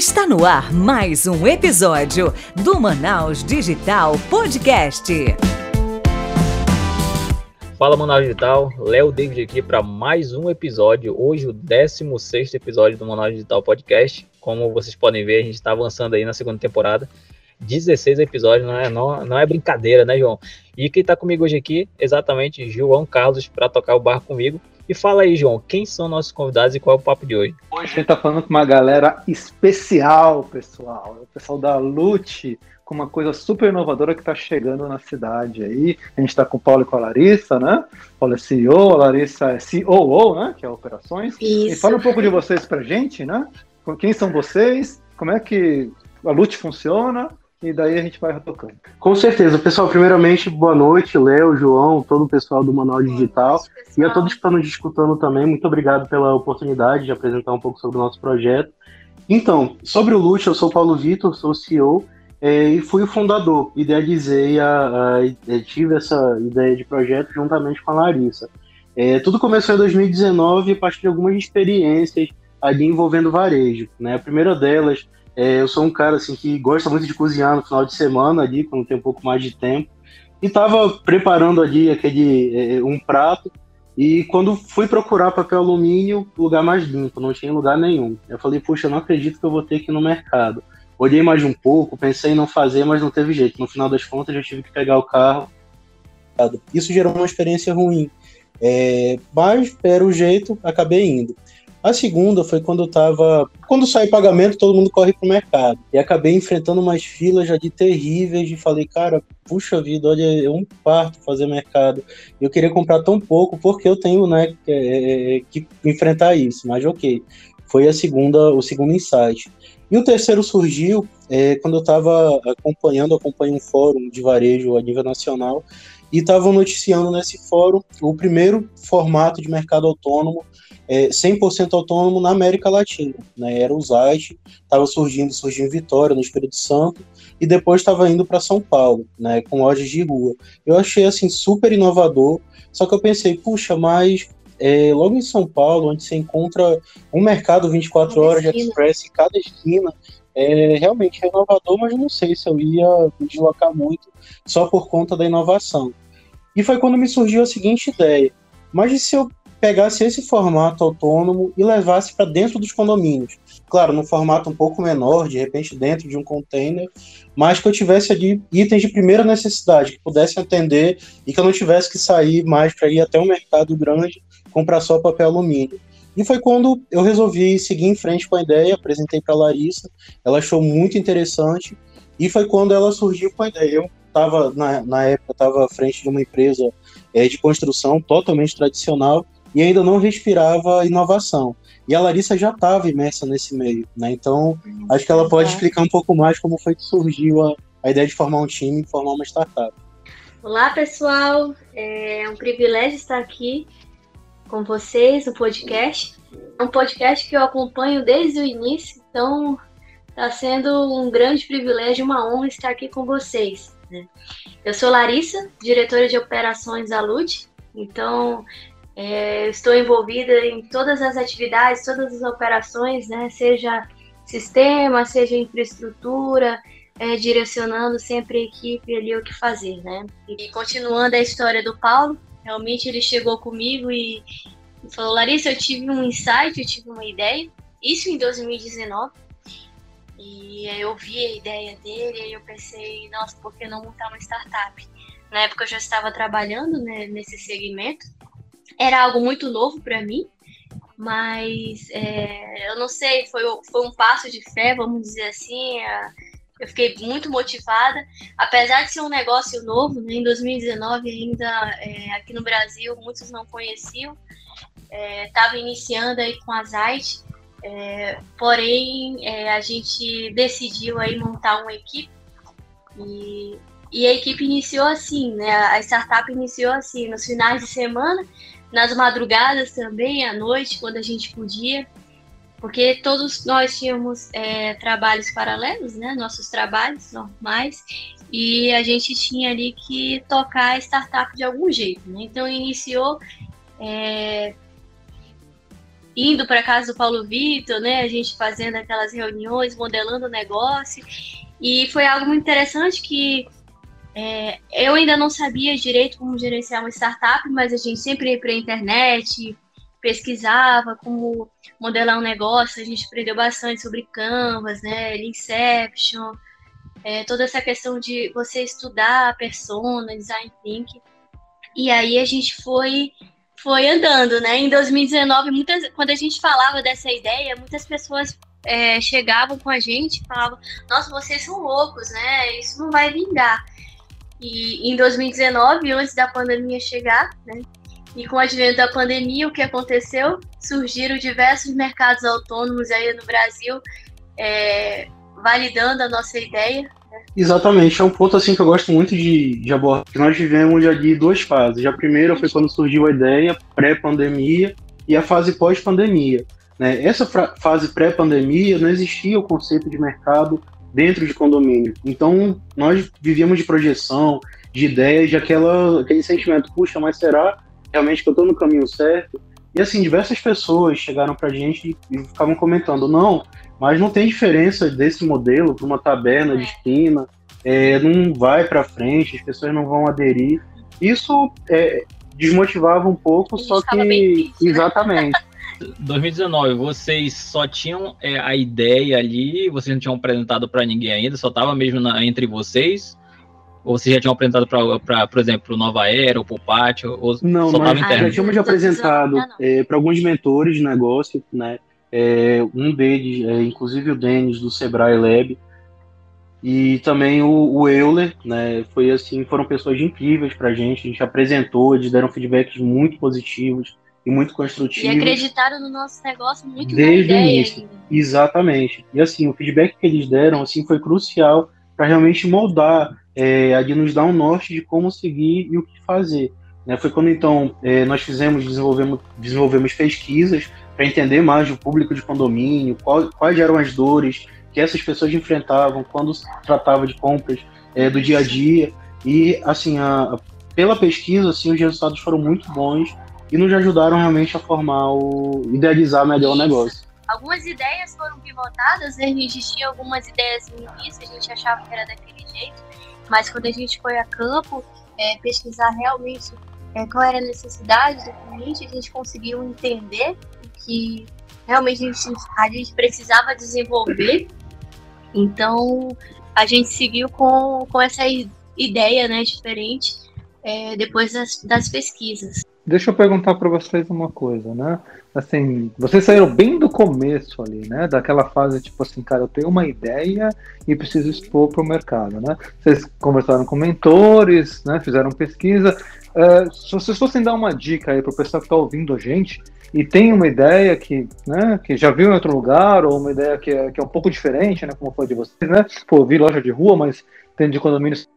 Está no ar mais um episódio do Manaus Digital Podcast. Fala Manaus Digital, Léo David aqui para mais um episódio. Hoje, o 16 episódio do Manaus Digital Podcast. Como vocês podem ver, a gente está avançando aí na segunda temporada. 16 episódios, não é, não, não é brincadeira, né, João? E quem está comigo hoje aqui, exatamente, João Carlos, para tocar o barco comigo. E fala aí, João, quem são nossos convidados e qual é o papo de hoje? Hoje a gente está falando com uma galera especial, pessoal. O pessoal da Lute, com uma coisa super inovadora que está chegando na cidade aí. A gente está com o Paulo e com a Larissa, né? O Paulo é CEO, a Larissa é COO, né? Que é Operações. Isso. E fala um pouco de vocês pra gente, né? Quem são vocês? Como é que a Lute funciona? E daí a gente vai retocando. Com certeza. Pessoal, primeiramente, boa noite, Léo, João, todo o pessoal do Manual Digital noite, e a todos que estão nos escutando também. Muito obrigado pela oportunidade de apresentar um pouco sobre o nosso projeto. Então, sobre o Lute, eu sou Paulo Vitor, sou CEO é, e fui o fundador. Idealizei, a, a, a, tive essa ideia de projeto juntamente com a Larissa. É, tudo começou em 2019 a partir de algumas experiências ali envolvendo varejo. Né? A primeira delas é, eu sou um cara assim que gosta muito de cozinhar no final de semana ali, quando tem um pouco mais de tempo. E estava preparando ali aquele é, um prato e quando fui procurar papel alumínio, lugar mais limpo, não tinha lugar nenhum. Eu falei, puxa, não acredito que eu vou ter que ir no mercado. Olhei mais um pouco, pensei em não fazer, mas não teve jeito. No final das contas, eu tive que pegar o carro. Isso gerou uma experiência ruim. É, mas, era o jeito, acabei indo. A segunda foi quando eu tava. Quando sai pagamento, todo mundo corre pro mercado. E acabei enfrentando umas filas já de terríveis e falei, cara, puxa vida, olha, é um parto fazer mercado. Eu queria comprar tão pouco porque eu tenho, né, que, é, é, que enfrentar isso. Mas ok. Foi a segunda, o segundo insight. E o terceiro surgiu é, quando eu estava acompanhando, acompanhando um fórum de varejo a nível nacional e estavam noticiando nesse fórum o primeiro formato de mercado autônomo é, 100% autônomo na América Latina. Né? Era o Zait, estava surgindo, surgiu em Vitória, no Espírito Santo, e depois estava indo para São Paulo, né, com lojas de rua. Eu achei assim super inovador, só que eu pensei, puxa, mas é, logo em São Paulo, onde você encontra um mercado 24 horas de express em cada esquina, é realmente inovador, mas não sei se eu ia me deslocar muito só por conta da inovação. E foi quando me surgiu a seguinte ideia: mas e se eu pegasse esse formato autônomo e levasse para dentro dos condomínios. Claro, num formato um pouco menor, de repente dentro de um container, mas que eu tivesse ali itens de primeira necessidade, que pudessem atender e que eu não tivesse que sair mais para ir até um mercado grande comprar só papel alumínio. E foi quando eu resolvi seguir em frente com a ideia, apresentei para Larissa, ela achou muito interessante, e foi quando ela surgiu com a ideia. Eu estava, na, na época, estava à frente de uma empresa é, de construção totalmente tradicional, e ainda não respirava inovação. E a Larissa já estava imersa nesse meio, né? Então, acho que ela pode explicar um pouco mais como foi que surgiu a, a ideia de formar um time e formar uma startup. Olá, pessoal. É um privilégio estar aqui com vocês no podcast. É um podcast que eu acompanho desde o início, então está sendo um grande privilégio, uma honra estar aqui com vocês. Né? Eu sou Larissa, diretora de operações da LUT, então é, estou envolvida em todas as atividades, todas as operações, né? Seja sistema, seja infraestrutura, é, direcionando sempre a equipe ali o que fazer, né? E continuando a história do Paulo, realmente ele chegou comigo e falou: Larissa, eu tive um insight, eu tive uma ideia, isso em 2019. E aí eu vi a ideia dele e eu pensei, nossa, por que não montar uma startup? Na época eu já estava trabalhando né, nesse segmento era algo muito novo para mim, mas é, eu não sei, foi, foi um passo de fé, vamos dizer assim. É, eu fiquei muito motivada, apesar de ser um negócio novo, né, em 2019 ainda é, aqui no Brasil muitos não conheciam, estava é, iniciando aí com a Zite, é, porém é, a gente decidiu aí montar uma equipe e, e a equipe iniciou assim, né, a startup iniciou assim, nos finais de semana nas madrugadas também, à noite, quando a gente podia, porque todos nós tínhamos é, trabalhos paralelos, né? Nossos trabalhos normais, e a gente tinha ali que tocar a startup de algum jeito, né? Então iniciou é, indo para casa do Paulo Vitor, né? A gente fazendo aquelas reuniões, modelando o negócio. E foi algo muito interessante que é, eu ainda não sabia direito como gerenciar uma startup, mas a gente sempre ia para a internet, pesquisava como modelar um negócio, a gente aprendeu bastante sobre Canvas, né, Inception, é, toda essa questão de você estudar a persona, design thinking. E aí a gente foi foi andando, né? Em 2019, muitas, quando a gente falava dessa ideia, muitas pessoas é, chegavam com a gente e falavam: Nossa, vocês são loucos, né? Isso não vai vingar. E em 2019, antes da pandemia chegar, né? E com o advento da pandemia, o que aconteceu? Surgiram diversos mercados autônomos aí no Brasil, é, validando a nossa ideia. Exatamente, é um ponto assim que eu gosto muito de, de abordar. Nós vivemos ali duas fases. A primeira foi quando surgiu a ideia, pré-pandemia, e a fase pós-pandemia. Né? Essa fase pré-pandemia não existia o conceito de mercado dentro de condomínio. Então, nós vivíamos de projeção, de ideias, de aquela, aquele sentimento, puxa, mas será realmente que eu estou no caminho certo? E assim, diversas pessoas chegaram para a gente e ficavam comentando, não, mas não tem diferença desse modelo para uma taberna de esquina, é, não vai para frente, as pessoas não vão aderir. Isso é, desmotivava um pouco, só que... Triste, né? exatamente. 2019, vocês só tinham é, a ideia ali, vocês não tinham apresentado para ninguém ainda, só estava mesmo na, entre vocês? Ou vocês já tinham apresentado para, por exemplo, Nova Era ou para o Pátio? Ou não, só nós já tínhamos apresentado é, para alguns mentores de negócio, né? É, um deles, é, inclusive o Denis do Sebrae Lab, e também o, o Euler, né? Foi assim, foram pessoas incríveis para a gente. A gente apresentou, eles deram feedbacks muito positivos e muito construtivos. E acreditaram no nosso negócio muito desde o início. Ainda. Exatamente. E assim, o feedback que eles deram assim foi crucial para realmente moldar, é, de nos dar um norte de como seguir e o que fazer. Né? Foi quando então é, nós fizemos, desenvolvemos, desenvolvemos pesquisas para entender mais o público de condomínio, qual, quais eram as dores que essas pessoas enfrentavam quando se tratava de compras é, do dia a dia. E assim, a, pela pesquisa, assim, os resultados foram muito bons e nos ajudaram realmente a formar o idealizar melhor o negócio. Algumas ideias foram pivotadas, né? a gente tinha algumas ideias no início, a gente achava que era daquele jeito, mas quando a gente foi a campo é, pesquisar realmente é, qual era a necessidade do cliente, a gente conseguiu entender que realmente a gente, a gente precisava desenvolver. Então a gente seguiu com, com essa ideia né, diferente é, depois das, das pesquisas. Deixa eu perguntar para vocês uma coisa, né? Assim, vocês saíram bem do começo ali, né? Daquela fase tipo assim, cara, eu tenho uma ideia e preciso expor para o mercado, né? Vocês conversaram com mentores, né? Fizeram pesquisa. É, se vocês fossem dar uma dica aí para o pessoal que está ouvindo a gente e tem uma ideia que, né, que já viu em outro lugar ou uma ideia que é, que é um pouco diferente, né? Como foi de vocês, né? Pô, vi loja de rua, mas tem de condomínios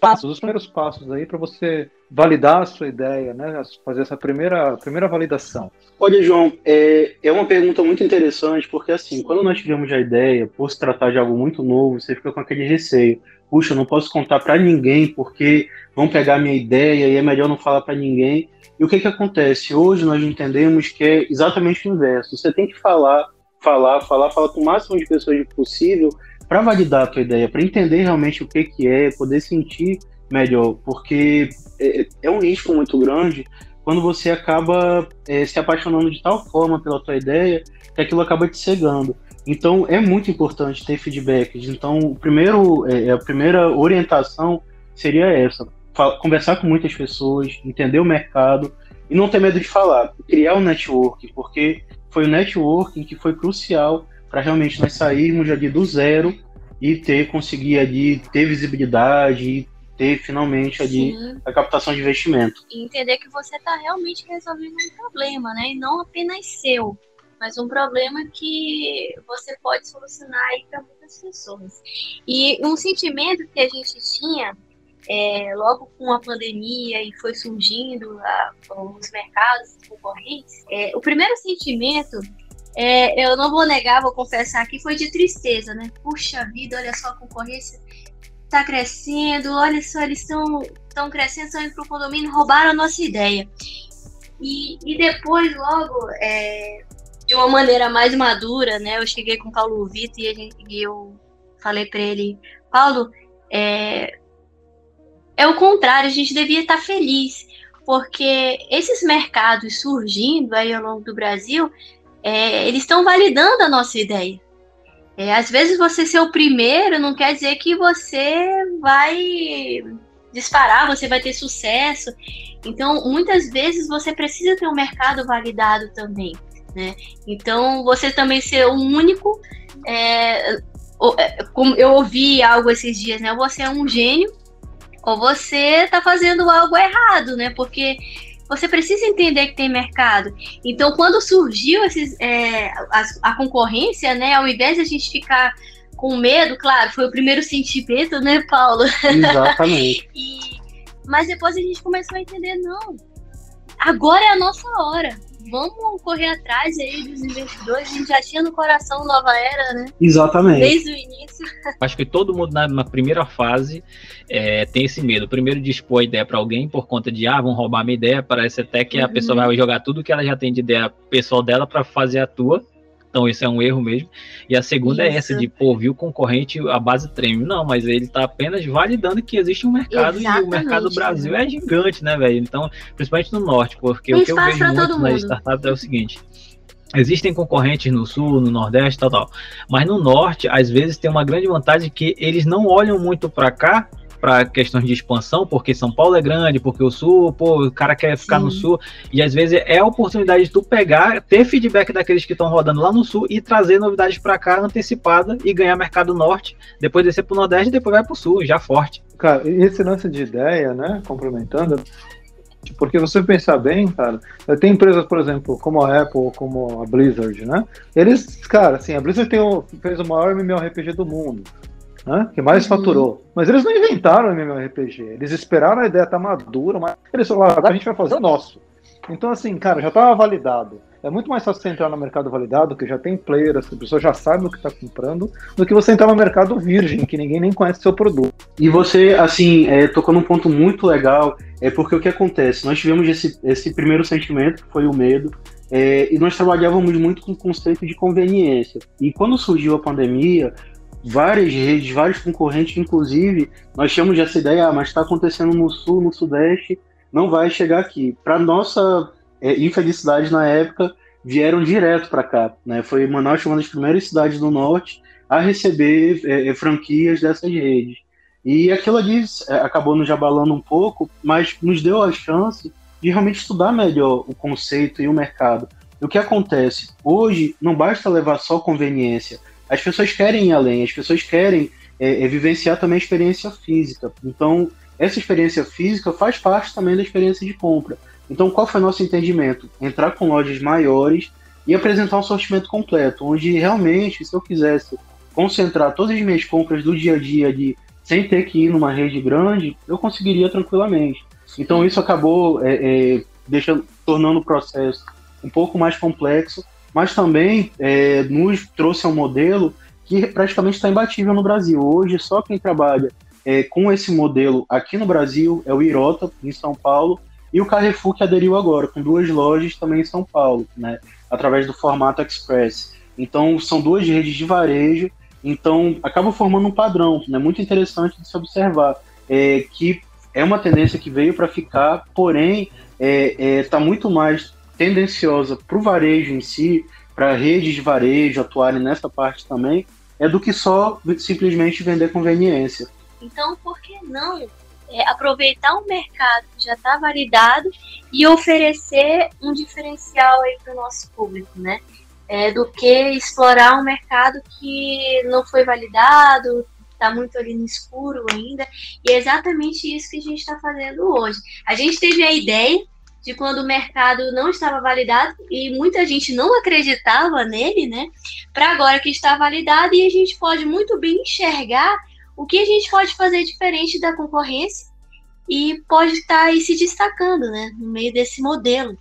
passos, os primeiros passos aí para você validar a sua ideia, né? Fazer essa primeira, primeira validação. Olha, João, é, é uma pergunta muito interessante, porque assim, quando nós tivemos a ideia, por se tratar de algo muito novo, você fica com aquele receio. Puxa, não posso contar para ninguém, porque vão pegar minha ideia e é melhor não falar para ninguém. E o que que acontece? Hoje nós entendemos que é exatamente o inverso. Você tem que falar, falar, falar, falar com o máximo de pessoas possível para validar a tua ideia, para entender realmente o que, que é, poder sentir melhor, porque é, é um risco muito grande quando você acaba é, se apaixonando de tal forma pela tua ideia que aquilo acaba te cegando. Então é muito importante ter feedbacks. Então o primeiro, é, a primeira orientação seria essa: conversar com muitas pessoas, entender o mercado e não ter medo de falar, criar um networking, porque foi o networking que foi crucial para realmente nós sairmos ali do zero e ter conseguir ali ter visibilidade e ter finalmente ali Sim. a captação de investimento. E entender que você está realmente resolvendo um problema, né? E não apenas seu, mas um problema que você pode solucionar aí para muitas pessoas. E um sentimento que a gente tinha é, logo com a pandemia e foi surgindo a, os mercados concorrentes, é, o primeiro sentimento é, eu não vou negar, vou confessar aqui, foi de tristeza, né? Puxa vida, olha só a concorrência tá crescendo, olha só, eles estão crescendo, estão indo pro condomínio, roubaram a nossa ideia. E, e depois, logo, é, de uma maneira mais madura, né? Eu cheguei com o Paulo Vitor e, gente, e eu falei para ele, Paulo, é, é o contrário, a gente devia estar feliz, porque esses mercados surgindo aí ao longo do Brasil, é, eles estão validando a nossa ideia. É, às vezes você ser o primeiro não quer dizer que você vai disparar, você vai ter sucesso. Então, muitas vezes você precisa ter um mercado validado também. Né? Então, você também ser o único. É, é, como eu ouvi algo esses dias, né? Você é um gênio ou você está fazendo algo errado, né? Porque você precisa entender que tem mercado. Então, quando surgiu esses, é, a, a, concorrência, né? Ao invés de a gente ficar com medo, claro, foi o primeiro sentimento, né, Paulo? Exatamente. e, mas depois a gente começou a entender, não, agora é a nossa hora vamos correr atrás aí dos investidores. A gente já tinha no coração Nova Era, né? Exatamente. Desde o início. Acho que todo mundo na, na primeira fase é, tem esse medo. Primeiro de expor a ideia para alguém por conta de, ah, vão roubar minha ideia. Parece até que uhum. a pessoa vai jogar tudo que ela já tem de ideia pessoal dela para fazer a tua. Então, isso é um erro mesmo. E a segunda isso. é essa, de, pô, viu o concorrente, a base treme. Não, mas ele está apenas validando que existe um mercado Exatamente, e o mercado do Brasil é gigante, né, velho? Então, principalmente no norte, porque Tem o que eu vejo muito nas startups é o seguinte. Existem concorrentes no sul, no nordeste, tal, tal. Mas no norte, às vezes, tem uma grande vantagem que eles não olham muito para cá para questões de expansão, porque São Paulo é grande, porque o Sul, pô, o cara quer ficar Sim. no Sul, e às vezes é a oportunidade de tu pegar, ter feedback daqueles que estão rodando lá no Sul e trazer novidades para cá antecipada e ganhar mercado norte, depois descer pro Nordeste e depois vai pro Sul, já forte. Cara, esse lance de ideia, né, complementando, porque você pensar bem, cara, tem empresas, por exemplo, como a Apple, como a Blizzard, né? Eles, cara, assim, a Blizzard tem o, fez o maior MMORPG do mundo né, que mais uhum. faturou. Mas eles não inventaram o MMORPG, eles esperaram a ideia estar tá madura, mas eles falaram, a gente vai fazer o nosso. Então, assim, cara, já estava validado. É muito mais fácil você entrar no mercado validado, que já tem player, as pessoas já sabem o que está comprando, do que você entrar no mercado virgem, que ninguém nem conhece o seu produto. E você, assim, é, tocou num ponto muito legal, é porque o que acontece? Nós tivemos esse, esse primeiro sentimento, que foi o medo, é, e nós trabalhávamos muito com o conceito de conveniência. E quando surgiu a pandemia, várias redes, vários concorrentes, inclusive, nós tínhamos essa ideia, ah, mas está acontecendo no sul, no sudeste, não vai chegar aqui. Para nossa é, infelicidade na época, vieram direto para cá. Né? Foi Manaus uma das primeiras cidades do norte a receber é, é franquias dessas redes. E aquilo ali é, acabou nos abalando um pouco, mas nos deu a chance de realmente estudar melhor o conceito e o mercado. O que acontece? Hoje não basta levar só conveniência, as pessoas querem ir além, as pessoas querem é, é, vivenciar também a experiência física. Então, essa experiência física faz parte também da experiência de compra. Então, qual foi o nosso entendimento? Entrar com lojas maiores e apresentar um sortimento completo, onde realmente, se eu quisesse concentrar todas as minhas compras do dia a dia de sem ter que ir numa rede grande, eu conseguiria tranquilamente. Então isso acabou é, é, deixando, tornando o processo um pouco mais complexo, mas também é, nos trouxe um modelo que praticamente está imbatível no Brasil. Hoje, só quem trabalha é, com esse modelo aqui no Brasil é o Irota, em São Paulo, e o Carrefour, que aderiu agora, com duas lojas também em São Paulo, né, através do formato Express. Então, são duas redes de varejo, então acaba formando um padrão, né, muito interessante de se observar, é, que é uma tendência que veio para ficar, porém, está é, é, muito mais tendenciosa para o varejo em si, para redes de varejo atuarem nessa parte também, é do que só simplesmente vender conveniência. Então, por que não é, aproveitar um mercado que já está validado e oferecer um diferencial aí para o nosso público, né? É, do que explorar um mercado que não foi validado, está muito ali no escuro ainda. E é exatamente isso que a gente está fazendo hoje. A gente teve a ideia de quando o mercado não estava validado e muita gente não acreditava nele, né? Para agora que está validado e a gente pode muito bem enxergar o que a gente pode fazer diferente da concorrência e pode estar aí se destacando, né? No meio desse modelo.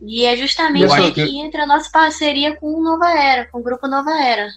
E é justamente aí que... que entra a nossa parceria com Nova Era, com o Grupo Nova Era.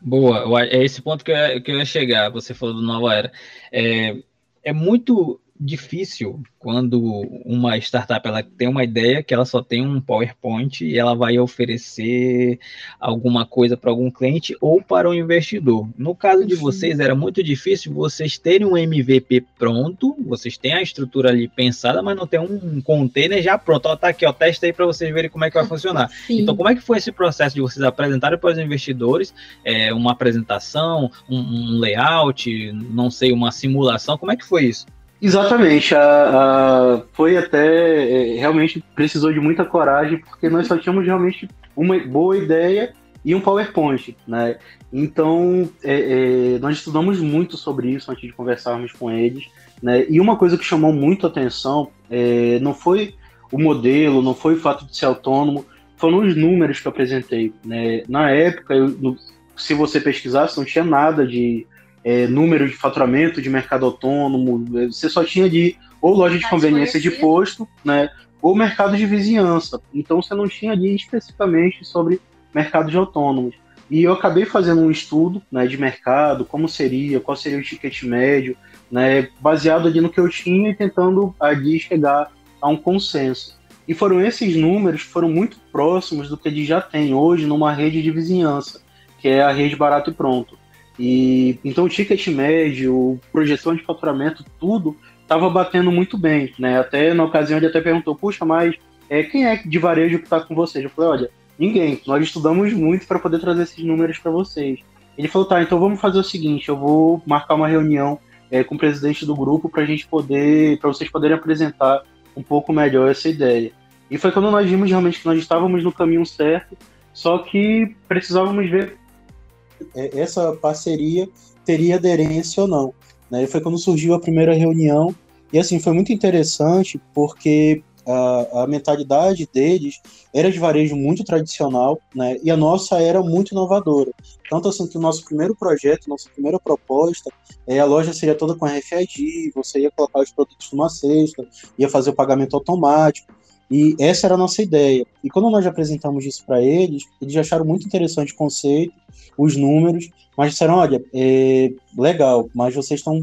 Boa, é esse ponto que eu, ia, que eu ia chegar, você falou do Nova Era. É, é muito difícil quando uma startup ela tem uma ideia que ela só tem um PowerPoint e ela vai oferecer alguma coisa para algum cliente ou para um investidor. No caso de vocês, era muito difícil vocês terem um MVP pronto, vocês têm a estrutura ali pensada, mas não tem um container já pronto. Ó, tá aqui, ó, testa aí para vocês verem como é que vai funcionar. Sim. Então, como é que foi esse processo de vocês apresentarem para os investidores é, uma apresentação, um, um layout, não sei, uma simulação? Como é que foi isso? Exatamente, a, a, foi até é, realmente precisou de muita coragem porque nós só tínhamos realmente uma boa ideia e um PowerPoint, né? Então é, é, nós estudamos muito sobre isso antes de conversarmos com eles, né? E uma coisa que chamou muito atenção é, não foi o modelo, não foi o fato de ser autônomo, foram os números que eu apresentei, né? Na época, eu, se você pesquisasse, não tinha nada de é, número de faturamento de mercado autônomo, é, você só tinha de ou loja de conveniência de posto, né, ou mercado de vizinhança. Então você não tinha ali especificamente sobre mercado de autônomos. E eu acabei fazendo um estudo né, de mercado, como seria, qual seria o ticket médio, né, baseado ali no que eu tinha e tentando ali chegar a um consenso. E foram esses números que foram muito próximos do que ele já tem hoje numa rede de vizinhança, que é a rede Barato e Pronto. E então o ticket médio, projeção de faturamento, tudo estava batendo muito bem, né? Até na ocasião ele até perguntou: "Puxa, mas é quem é de varejo que está com vocês?" Eu falei: "Olha, ninguém. Nós estudamos muito para poder trazer esses números para vocês." Ele falou: "Tá, então vamos fazer o seguinte, eu vou marcar uma reunião é, com o presidente do grupo para a gente poder, para vocês poderem apresentar um pouco melhor essa ideia." E foi quando nós vimos realmente que nós estávamos no caminho certo, só que precisávamos ver essa parceria teria aderência ou não. Né? E foi quando surgiu a primeira reunião, e assim, foi muito interessante, porque a, a, mentalidade deles era de varejo muito tradicional, né? E a nossa era muito inovadora. Tanto assim que o nosso primeiro projeto, nossa primeira proposta, é, a loja seria toda com RFID, você ia colocar os produtos numa cesta, ia fazer o pagamento automático. E essa era a nossa ideia. E quando nós apresentamos isso para eles, eles acharam muito interessante o conceito, os números, mas disseram: olha, é legal, mas vocês estão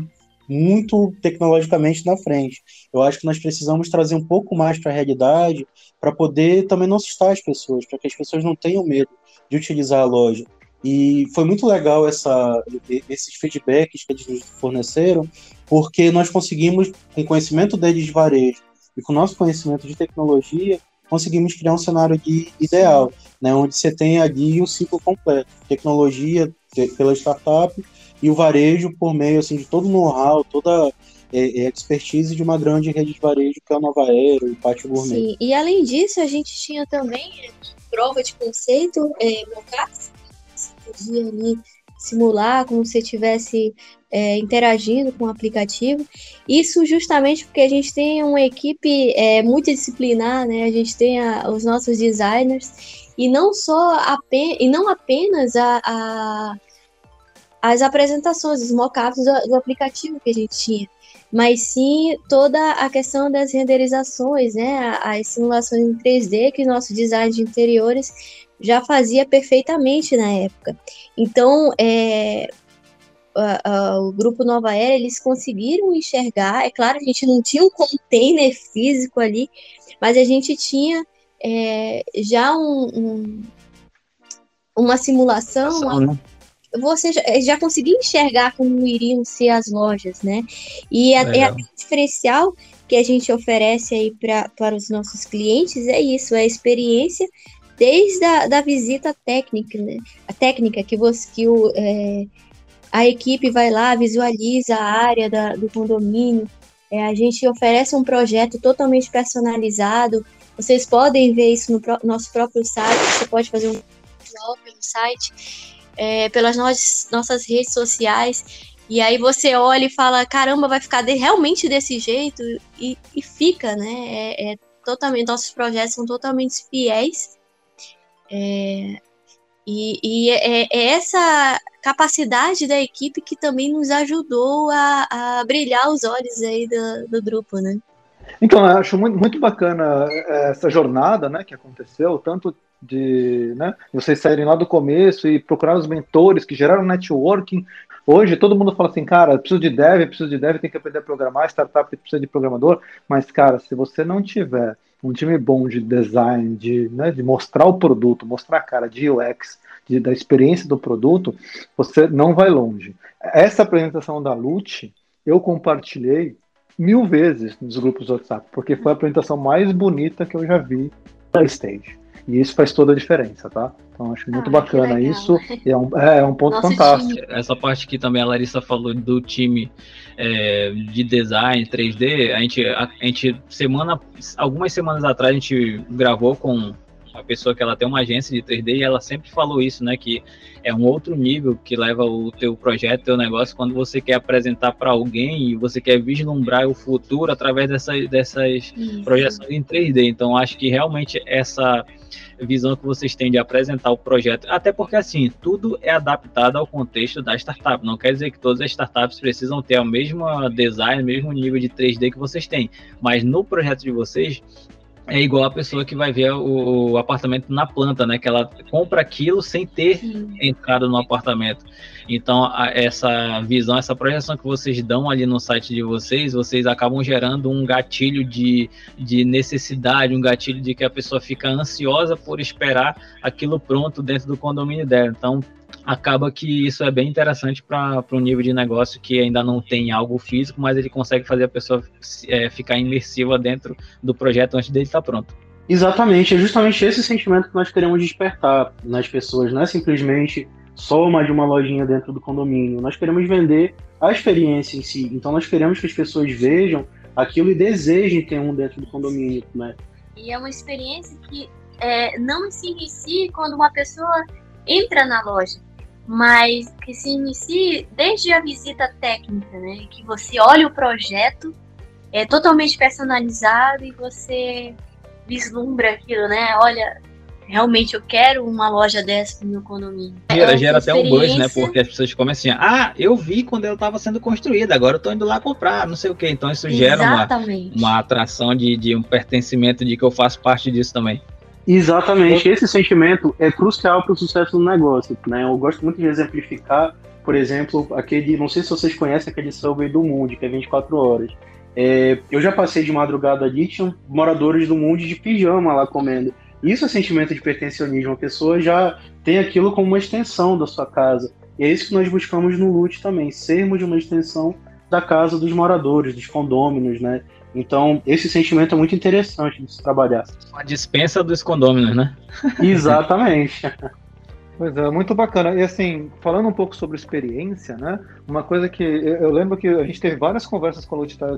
muito tecnologicamente na frente. Eu acho que nós precisamos trazer um pouco mais para a realidade para poder também não assustar as pessoas, para que as pessoas não tenham medo de utilizar a loja. E foi muito legal essa, esses feedbacks que eles nos forneceram, porque nós conseguimos, com conhecimento deles de varejo, e com o nosso conhecimento de tecnologia, conseguimos criar um cenário de ideal, né, onde você tem ali o ciclo completo, tecnologia pela startup e o varejo por meio assim de todo o know-how, toda é, é, expertise de uma grande rede de varejo que é a Nova Aero e Pátio Gourmet. Sim, e além disso, a gente tinha também prova de conceito, é, mockups, podia ali simular como se estivesse é, interagindo com o aplicativo. Isso justamente porque a gente tem uma equipe é, multidisciplinar, né? A gente tem a, os nossos designers e não só apenas, e não apenas a, a as apresentações, os mockups do, do aplicativo que a gente tinha, mas sim toda a questão das renderizações, né, as simulações em 3D que o nosso design de interiores já fazia perfeitamente na época. Então, é, o grupo Nova Era, eles conseguiram enxergar, é claro, a gente não tinha um container físico ali, mas a gente tinha é, já um, um, uma simulação, uma, né? você já, já conseguia enxergar como iriam ser as lojas, né? E a, é a diferencial que a gente oferece aí pra, para os nossos clientes é isso, é a experiência desde a da visita técnica, né? A técnica que você que o, é, a equipe vai lá, visualiza a área da, do condomínio. É, a gente oferece um projeto totalmente personalizado. Vocês podem ver isso no pro, nosso próprio site. Você pode fazer um pelo site, é, pelas nossas, nossas redes sociais. E aí você olha e fala, caramba, vai ficar de, realmente desse jeito? E, e fica, né? É, é, totalmente, nossos projetos são totalmente fiéis é, e, e é, é, essa capacidade da equipe que também nos ajudou a, a brilhar os olhos aí do, do grupo, né? Então, eu acho muito, muito bacana é, essa jornada né, que aconteceu, tanto de né, vocês saírem lá do começo e procurar os mentores que geraram networking Hoje todo mundo fala assim, cara, preciso de dev, preciso de dev, tem que aprender a programar, startup precisa de programador, mas cara, se você não tiver um time bom de design, de, né, de mostrar o produto, mostrar a cara de UX, de, da experiência do produto, você não vai longe. Essa apresentação da Lute, eu compartilhei mil vezes nos grupos do WhatsApp, porque foi a apresentação mais bonita que eu já vi da Stage. E isso faz toda a diferença, tá? Então acho muito ah, bacana isso. E é um, é, é um ponto Nossa, fantástico. Time. Essa parte que também a Larissa falou do time é, de design 3D, a gente, a, a, gente semana, algumas semanas atrás a gente gravou com uma pessoa que ela tem uma agência de 3D e ela sempre falou isso, né? Que é um outro nível que leva o teu projeto, teu negócio, quando você quer apresentar para alguém e você quer vislumbrar o futuro através dessas, dessas projeções em 3D. Então, acho que realmente essa visão que vocês têm de apresentar o projeto, até porque assim, tudo é adaptado ao contexto da startup. Não quer dizer que todas as startups precisam ter o mesmo design, o mesmo nível de 3D que vocês têm, mas no projeto de vocês, é igual a pessoa que vai ver o, o, apartamento na planta, né? Que ela compra aquilo sem ter Sim. entrado no apartamento. Então, a, essa visão, essa projeção que vocês dão ali no site de vocês, vocês acabam gerando um gatilho de, de necessidade, um gatilho de que a pessoa fica ansiosa por esperar aquilo pronto dentro do condomínio dela. Então, acaba que isso é bem interessante para um nível de negócio que ainda não tem algo físico, mas ele consegue fazer a pessoa é, ficar imersiva dentro do projeto antes dele estar pronto. Exatamente, é justamente esse sentimento que nós queremos despertar nas pessoas, não é simplesmente só mais de uma lojinha dentro do condomínio. Nós queremos vender a experiência em si. Então nós queremos que as pessoas vejam aquilo e desejem ter um dentro do condomínio, né? E é uma experiência que é, não se inicia quando uma pessoa entra na loja mas que se inicie desde a visita técnica, né? Que você olha o projeto, é totalmente personalizado e você vislumbra aquilo, né? Olha, realmente eu quero uma loja dessa no meu condomínio. Gera, gera até um buzz, né? Porque as pessoas começam assim, ah, eu vi quando ela estava sendo construída, agora eu tô indo lá comprar, não sei o quê. Então isso gera uma, uma atração de, de um pertencimento de que eu faço parte disso também. Exatamente, esse sentimento é crucial para o sucesso do negócio. Né? Eu gosto muito de exemplificar, por exemplo, aquele, não sei se vocês conhecem aquele Subway do Mundo, que é 24 horas. É, eu já passei de madrugada ali, tinham moradores do mundo de pijama lá comendo. Isso é sentimento de pertencionismo, a pessoa já tem aquilo como uma extensão da sua casa. E é isso que nós buscamos no LUT também, sermos uma extensão da casa dos moradores, dos condôminos, né? Então, esse sentimento é muito interessante de se trabalhar. A dispensa dos condôminos, né? Exatamente. Pois é, muito bacana. E assim, falando um pouco sobre experiência, né? Uma coisa que eu lembro que a gente teve várias conversas com a Lutitar,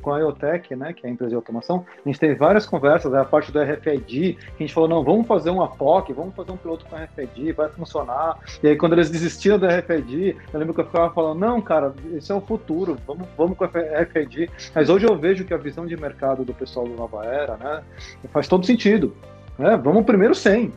com a IoTech, né? Que é a empresa de automação. A gente teve várias conversas, né, a parte do RFID, que a gente falou, não, vamos fazer uma POC, vamos fazer um piloto com RFID, vai funcionar. E aí quando eles desistiram do RFID, eu lembro que eu ficava falando, não, cara, esse é o futuro, vamos, vamos com RFID. Mas hoje eu vejo que a visão de mercado do pessoal do Nova Era, né? Faz todo sentido. Né? Vamos primeiro sem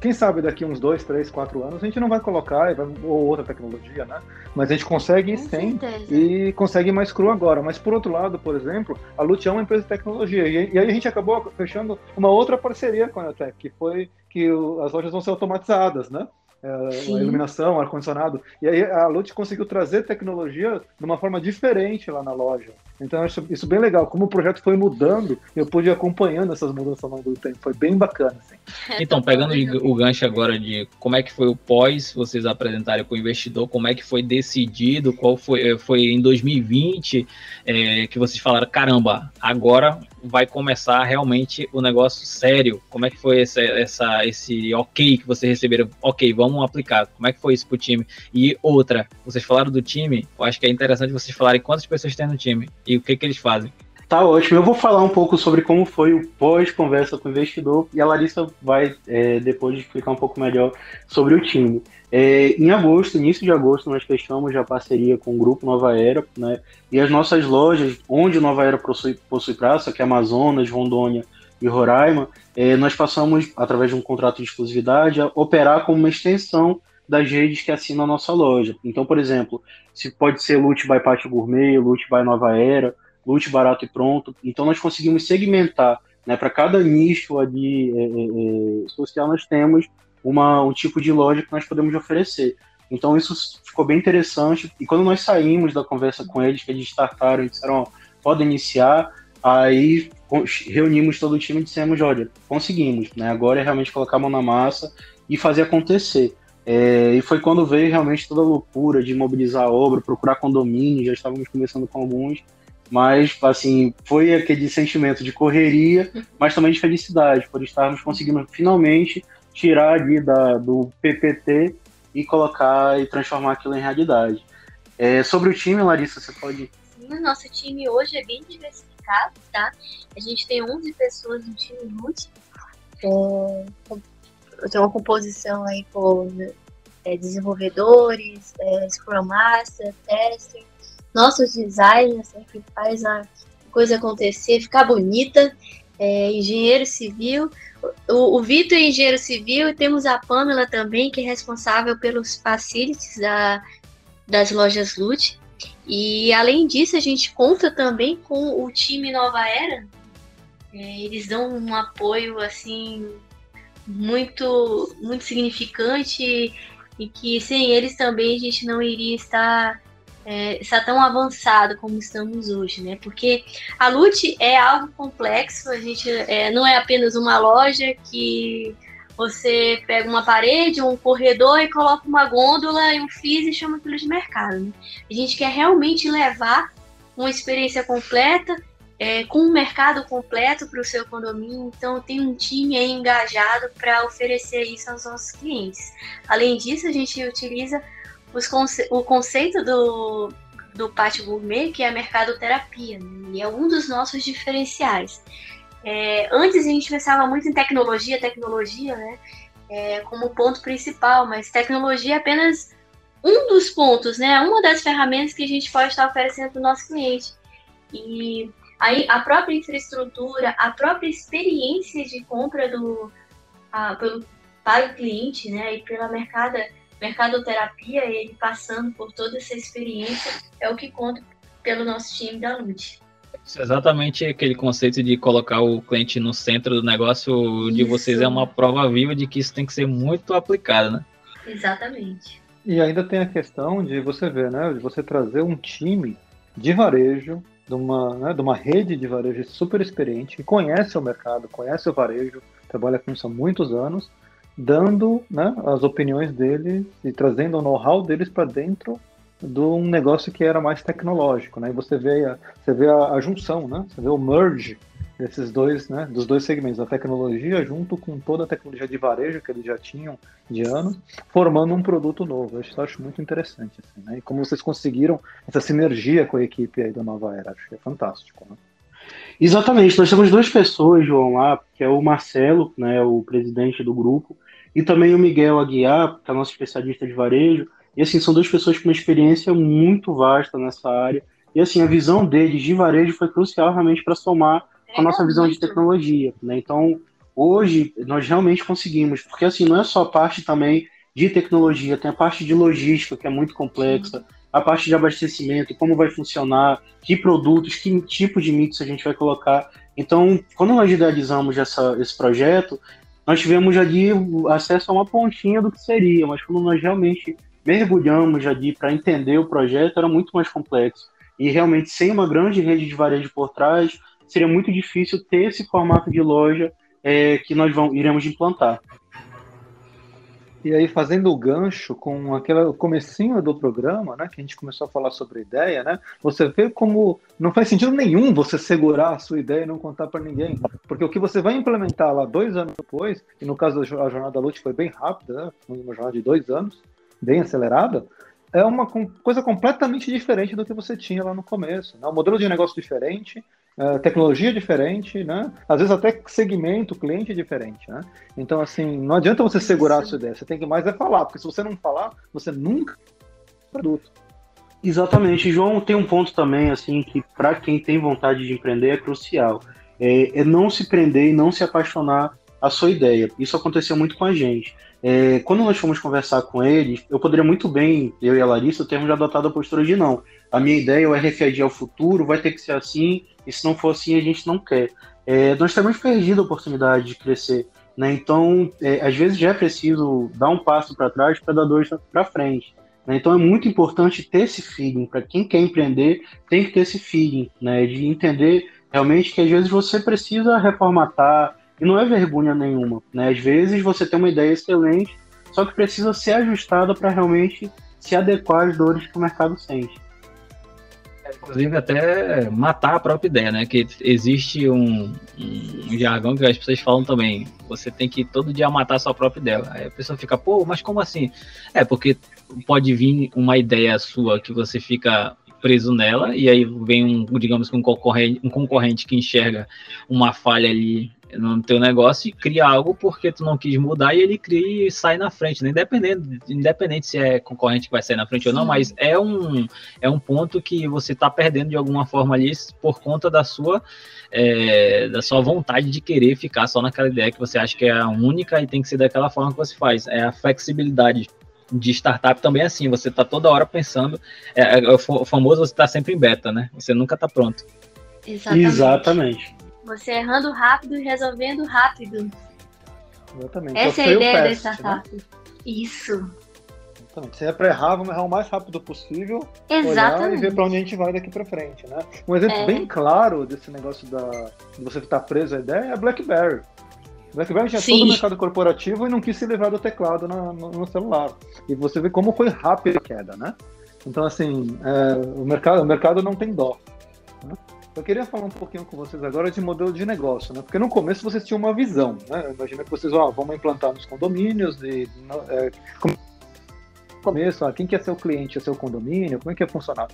quem sabe daqui uns dois, três, quatro anos a gente não vai colocar ou outra tecnologia, né? Mas a gente consegue ir sem e consegue mais cru agora. Mas por outro lado, por exemplo, a Lute é uma empresa de tecnologia e, e aí a gente acabou fechando uma outra parceria com a Neotech, que foi que o, as lojas vão ser automatizadas, né? É, a iluminação, ar-condicionado. E aí a Lute conseguiu trazer tecnologia de uma forma diferente lá na loja. Então eu acho isso bem legal. Como o projeto foi mudando, eu pude ir acompanhando essas mudanças ao longo do tempo. Foi bem bacana. Assim. Então, pegando o gancho agora de como é que foi o pós vocês apresentarem para o investidor, como é que foi decidido, qual foi, eh, foi em 2020 é, que vocês falaram, caramba, agora vai começar realmente o negócio sério. Como é que foi essa, essa, esse ok que vocês receberam? Ok, vamos aplicar. Como é que foi isso pro time? E outra, vocês falaram do time, eu acho que é interessante vocês falarem quantas pessoas tem no time e o que, que eles fazem. Tá ótimo. Eu vou falar um pouco sobre como foi o pós-conversa com o investidor e a Larissa vai é, depois explicar um pouco melhor sobre o time. É, em agosto, início de agosto, nós fechamos a parceria com o Grupo Nova Era, né? E as nossas lojas, onde Nova Era possui, possui praça, que é Amazonas, Rondônia e Roraima, é, nós passamos, através de um contrato de exclusividade, a operar como uma extensão das redes que assinam a nossa loja. Então, por exemplo, se pode ser Lute by Pátio Gourmet, Lute by Nova Era, Lute Barato e Pronto. Então, nós conseguimos segmentar, né, para cada nicho ali é, é, é social, nós temos uma, um tipo de loja que nós podemos oferecer. Então isso ficou bem interessante. E quando nós saímos da conversa com eles, que eles startaram e disseram, ó, podem iniciar, aí reunimos todo o time e dissemos, olha, conseguimos, né? Agora é realmente colocar a mão na massa e fazer acontecer. É, e foi quando veio realmente toda a loucura de mobilizar a obra, procurar condomínio, já estávamos conversando com alguns, mas assim, foi aquele sentimento de correria, mas também de felicidade, por estarmos conseguindo finalmente tirar ali da, do PPT e colocar e transformar aquilo em realidade. É, sobre o time, Larissa, você pode. Nosso time hoje é bem diversificado, tá? A gente tem 11 pessoas no time multi. É, tenho uma composição aí com é, desenvolvedores, é, Scrum Master, Tester, nossos designers, né, que faz a coisa acontecer, ficar bonita, é, engenheiro civil, o, o Vitor é engenheiro civil e temos a Pamela também, que é responsável pelos facilities da, das lojas Lute. E além disso, a gente conta também com o time Nova Era. É, eles dão um apoio assim muito muito significante e que sem eles também a gente não iria estar é, tão avançado como estamos hoje, né? Porque a Lute é algo complexo, a gente é, não é apenas uma loja que você pega uma parede, um corredor e coloca uma gôndola e um FIS e chama aquilo de mercado. Né? A gente quer realmente levar uma experiência completa é, com um mercado completo para o seu condomínio, então tem um time engajado para oferecer isso aos nossos clientes. Além disso, a gente utiliza conce o conceito do, do pátio gourmet, que é a mercadoterapia, né? e é um dos nossos diferenciais. É, antes a gente pensava muito em tecnologia, tecnologia, né, é, como ponto principal, mas tecnologia é apenas um dos pontos, né, uma das ferramentas que a gente pode estar oferecendo para o nosso cliente. E Aí a própria infraestrutura, a própria experiência de compra do, a, pelo, para o cliente, né, e pela mercado, mercadoterapia, ele passando por toda essa experiência, é o que conta pelo nosso time da Lute. Isso é exatamente aquele conceito de colocar o cliente no centro do negócio de isso. vocês é uma prova viva de que isso tem que ser muito aplicado, né? Exatamente. E ainda tem a questão de você ver, né, de você trazer um time de varejo de uma, né, de uma rede de varejo super experiente, que conhece o mercado, conhece o varejo, trabalha com isso há muitos anos, dando né, as opiniões deles e trazendo o know-how deles para dentro de um negócio que era mais tecnológico. Né? E você vê, a, você vê a, a junção, né? você vê o merge desses dois, né, dos dois segmentos, a tecnologia junto com toda a tecnologia de varejo que eles já tinham de anos, formando um produto novo. Eu acho muito interessante, assim, né? E como vocês conseguiram essa sinergia com a equipe aí da Nova Era, acho que é fantástico, né? Exatamente, nós temos duas pessoas, João, lá, que é o Marcelo, né, o presidente do grupo, e também o Miguel Aguiar, que é nosso especialista de varejo, e assim, são duas pessoas com uma experiência muito vasta nessa área, e assim, a visão deles de varejo foi crucial realmente para somar com a nossa visão de tecnologia, né? Então, hoje nós realmente conseguimos, porque assim, não é só a parte também de tecnologia, tem a parte de logística que é muito complexa, a parte de abastecimento, como vai funcionar, que produtos, que tipo de mix a gente vai colocar. Então, quando nós idealizamos essa, esse projeto, nós tivemos ali acesso a uma pontinha do que seria, mas quando nós realmente mergulhamos ali para entender o projeto, era muito mais complexo. E realmente, sem uma grande rede de varejo por trás, seria muito difícil ter esse formato de loja é, que nós vamos, iremos implantar. E aí, fazendo o gancho com aquele comecinho do programa, né, que a gente começou a falar sobre a ideia, né, você vê como não faz sentido nenhum você segurar a sua ideia e não contar para ninguém. Porque o que você vai implementar lá dois anos depois, e no caso da jornada da Lute foi bem rápida, né, uma jornada de dois anos, bem acelerada, é uma coisa completamente diferente do que você tinha lá no começo. Né? Um modelo de negócio diferente, uh, tecnologia diferente, né? Às vezes até segmento, cliente diferente, né? Então, assim, não adianta você segurar a sua ideia, você tem que mais é falar, porque se você não falar, você nunca produto. Exatamente, João tem um ponto também, assim, que para quem tem vontade de empreender é crucial. É, é, não se prender e não se apaixonar a sua ideia. Isso aconteceu muito com a gente. É, quando nós fomos conversar com eles, eu poderia muito bem, eu e a Larissa, termos adotado a postura de não. A minha ideia, o RFID é o futuro, vai ter que ser assim, e se não for assim, a gente não quer. É, nós temos perdido a oportunidade de crescer. Né? Então, é, às vezes já é preciso dar um passo para trás para dar dois para frente. Né? Então, é muito importante ter esse feeling. Para quem quer empreender, tem que ter esse feeling né? de entender realmente que às vezes você precisa reformatar, e não é vergonha nenhuma. Né? Às vezes você tem uma ideia excelente, só que precisa ser ajustada para realmente se adequar às dores que o mercado sente. Inclusive até matar a própria ideia, né? Que existe um, um, jargão que as pessoas falam também. Você tem que todo dia matar a sua própria ideia. Aí a pessoa fica, pô, mas como assim? É, porque pode vir uma ideia sua que você fica preso nela, e aí vem um, digamos que um concorrente, um concorrente que enxerga uma falha ali no teu negócio e cria algo porque tu não quis mudar e ele cria e sai na frente, né? independente, independente se é concorrente que vai sair na frente Sim. ou não, mas é um, é um ponto que você está perdendo de alguma forma ali por conta da sua é, da sua vontade de querer ficar só naquela ideia que você acha que é a única e tem que ser daquela forma que você faz. É a flexibilidade de startup também é assim, você está toda hora pensando, é, é, o famoso você está sempre em beta, né? Você nunca está pronto. Exatamente. Exatamente. Você errando rápido e resolvendo rápido. Exatamente. Essa é a ideia da startup. Né? Isso. Exatamente. É para errar, vamos errar o mais rápido possível. Exatamente. Olhar e ver para onde a gente vai daqui para frente, né? Um exemplo é. bem claro desse negócio da, de você estar preso à ideia é a BlackBerry. BlackBerry tinha Sim. todo o mercado corporativo e não quis se livrar do teclado no, no, no, celular. E você vê como foi rápida a queda, né? Então, assim, é, o, mercado, o mercado não tem dó. Né? Eu queria falar um pouquinho com vocês agora de modelo de negócio, né? Porque no começo vocês tinham uma visão, né? Imagina que vocês, ó, vamos implantar nos condomínios, de, é, começo, ó, quem quer ser o cliente, é seu condomínio, como é que ia funcionar?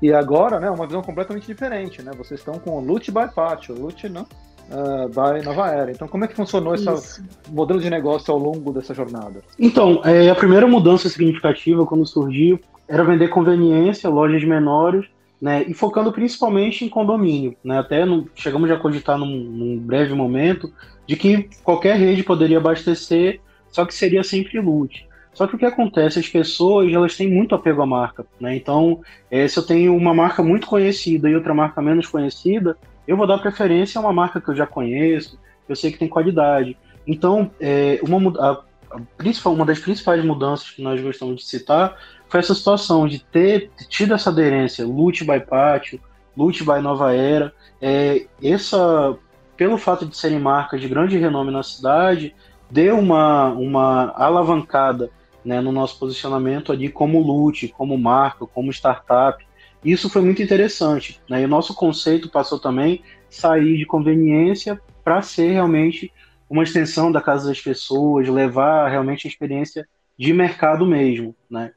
E agora, né, uma visão completamente diferente, né? Vocês estão com o Loot by Pátio, Loot, não? Uh, by Nova Era. Então, como é que funcionou esse modelo de negócio ao longo dessa jornada? Então, é, a primeira mudança significativa quando surgiu era vender conveniência, lojas menores, né, e focando principalmente em condomínio. Né, até no, chegamos a cogitar num, num, breve momento de que qualquer rede poderia abastecer, só que seria sempre loot. Só que o que acontece, as pessoas elas têm muito apego à marca. Né? Então, é, se eu tenho uma marca muito conhecida e outra marca menos conhecida, eu vou dar preferência a uma marca que eu já conheço, eu sei que tem qualidade. Então, é, uma, a, a, uma das principais mudanças que nós gostamos de citar foi essa situação de ter tido essa aderência, Lute by Pátio, Lute by Nova Era, é, essa, pelo fato de serem marcas de grande renome na cidade, deu uma, uma alavancada né, no nosso posicionamento ali como Lute, como marca, como startup. Isso foi muito interessante. Né, e o nosso conceito passou também sair de conveniência para ser realmente uma extensão da casa das pessoas, levar realmente a experiência de mercado mesmo, né?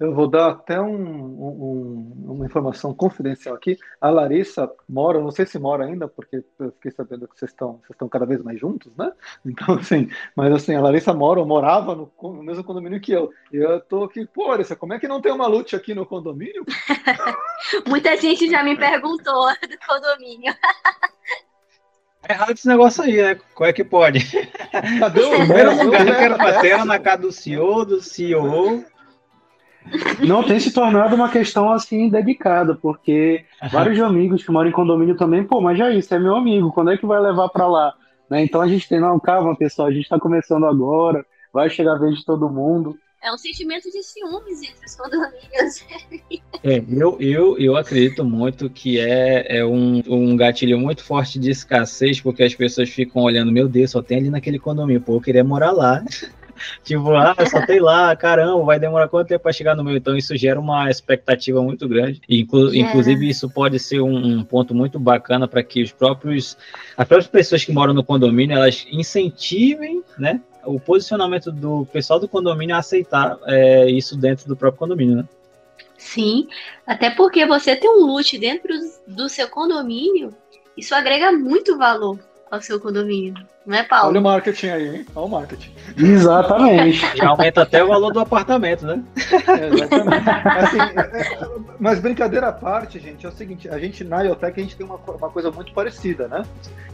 Eu vou dar até um, um, uma informação confidencial aqui. A Larissa mora, não sei se mora ainda, porque eu fiquei sabendo que vocês estão, vocês estão cada vez mais juntos, né? Então, assim, mas assim, a Larissa mora, morava no, no mesmo condomínio que eu. E eu tô aqui, pô, Larissa, como é que não tem uma lute aqui no condomínio? Muita gente já me perguntou do condomínio. É errado esse negócio aí, né? Como é que pode? Cadê o primeiro lugar que era pra ter na casa do CEO, do CEO. Não tem se tornado uma questão assim dedicada, porque vários amigos que moram em condomínio também, pô, mas já isso, é meu amigo, quando é que vai levar para lá? Né? Então a gente tem, não, calma pessoal, a gente está começando agora, vai chegar a vez de todo mundo. É um sentimento de ciúmes entre os condomínios. É, eu, eu, eu acredito muito que é, é um, um gatilho muito forte de escassez, porque as pessoas ficam olhando, meu Deus, só tem ali naquele condomínio, pô, eu queria morar lá. Tipo, ah, só tem lá, caramba, vai demorar quanto tempo para chegar no meu? Então isso gera uma expectativa muito grande. Inclu Inclusive, isso pode ser um, um ponto muito bacana para que os próprios, as próprias pessoas que moram no condomínio, elas incentivem, né? O posicionamento do pessoal do condomínio a aceitar é, isso dentro do próprio condomínio, né? Sim, até porque você ter um loot dentro do seu condomínio, isso agrega muito valor ao seu condomínio. Não é, Paulo? Olha o marketing aí, hein? Olha o marketing. Exatamente. E aumenta até o valor do apartamento, né? É, exatamente. Assim, é, é, mas brincadeira à parte, gente, é o seguinte, a gente na IoTech a gente tem uma, uma coisa muito parecida, né?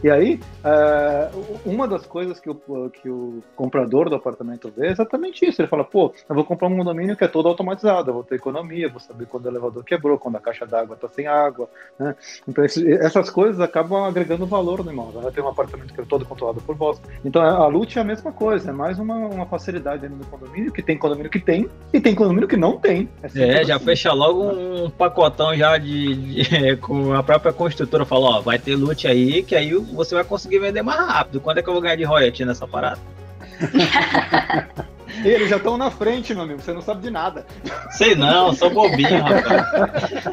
E aí, é, um, uma das coisas que o, que o comprador do apartamento vê é exatamente isso. Ele fala, pô, eu vou comprar um condomínio que é todo automatizado, eu vou ter economia, vou saber quando o elevador quebrou, quando a caixa d'água está sem água, né? Então esse, essas coisas acabam agregando valor no imóvel. Ela tem um apartamento que é todo controlado por vós. Então a LUT é a mesma coisa, é mais uma, uma facilidade dentro do condomínio, que tem condomínio que tem e tem condomínio que não tem. É, é já assim. fecha logo um pacotão já de, de com a própria construtora falou, ó, vai ter LUT aí, que aí você vai conseguir vender mais rápido. Quando é que eu vou ganhar de royalty nessa parada? Eles já estão na frente, meu amigo. Você não sabe de nada. Sei não, sou bobinho, rapaz.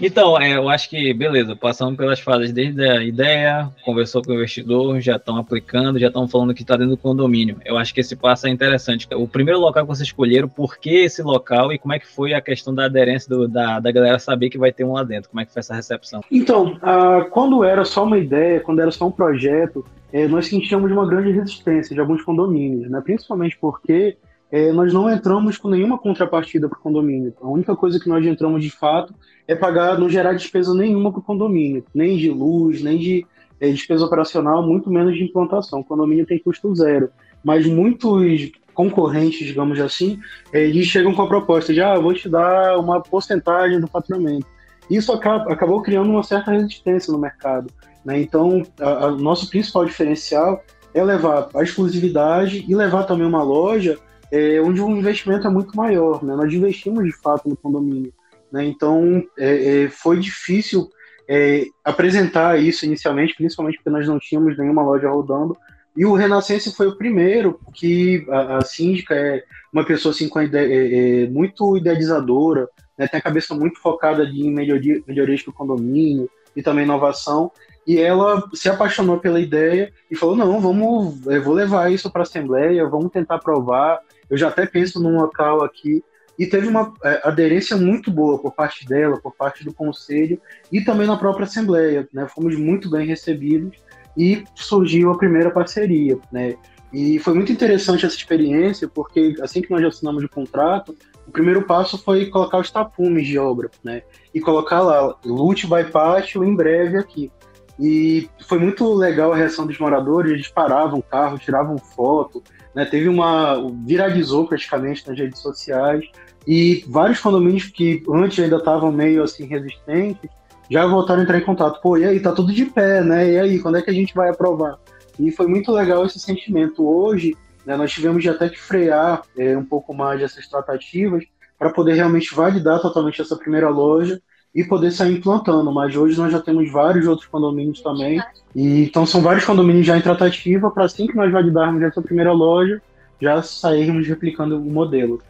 Então, é, eu acho que, beleza, passamos pelas fases desde a ideia, conversou com o investidor, já estão aplicando, já estão falando que está dentro do condomínio. Eu acho que esse passo é interessante. O primeiro local que vocês escolheram, por que esse local e como é que foi a questão da aderência do, da, da galera saber que vai ter um lá dentro? Como é que foi essa recepção? Então, uh, quando era só uma ideia, quando era só um projeto, é, nós sentíamos uma grande resistência de alguns condomínios, né? principalmente porque é, nós não entramos com nenhuma contrapartida para o condomínio. A única coisa que nós entramos de fato é pagar, não gerar despesa nenhuma para o condomínio, nem de luz, nem de é, despesa operacional, muito menos de implantação. O condomínio tem custo zero. Mas muitos concorrentes, digamos assim, é, eles chegam com a proposta de, ah, vou te dar uma porcentagem do faturamento. Isso acaba, acabou criando uma certa resistência no mercado. Né? Então, o nosso principal diferencial é levar a exclusividade e levar também uma loja é, onde o investimento é muito maior. Né? Nós investimos de fato no condomínio. Né? Então, é, é, foi difícil é, apresentar isso inicialmente, principalmente porque nós não tínhamos nenhuma loja rodando. E o Renascença foi o primeiro que a, a síndica é uma pessoa assim, com ideia, é, é, muito idealizadora, né? tem a cabeça muito focada em melhoria, melhorias o condomínio e também inovação. E ela se apaixonou pela ideia e falou: não, vamos, eu vou levar isso para a Assembleia, vamos tentar aprovar. Eu já até penso num local aqui. E teve uma é, aderência muito boa por parte dela, por parte do Conselho e também na própria Assembleia. Né? Fomos muito bem recebidos e surgiu a primeira parceria. Né? E foi muito interessante essa experiência, porque assim que nós assinamos o contrato, o primeiro passo foi colocar os tapumes de obra, né? E colocar lá, Lute by Pátio em breve aqui. E foi muito legal a reação dos moradores, eles paravam o carro, tiravam foto, né? Teve uma. viralizou praticamente nas redes sociais. E vários condomínios que antes ainda estavam meio assim resistentes já voltaram a entrar em contato. Pô, e aí, tá tudo de pé, né? E aí, quando é que a gente vai aprovar? E foi muito legal esse sentimento. Hoje, né, nós tivemos até que frear é, um pouco mais essas tratativas para poder realmente validar totalmente essa primeira loja e poder sair implantando. Mas hoje nós já temos vários outros condomínios também. E, então são vários condomínios já em tratativa para assim que nós validarmos essa primeira loja, já sairmos replicando o modelo.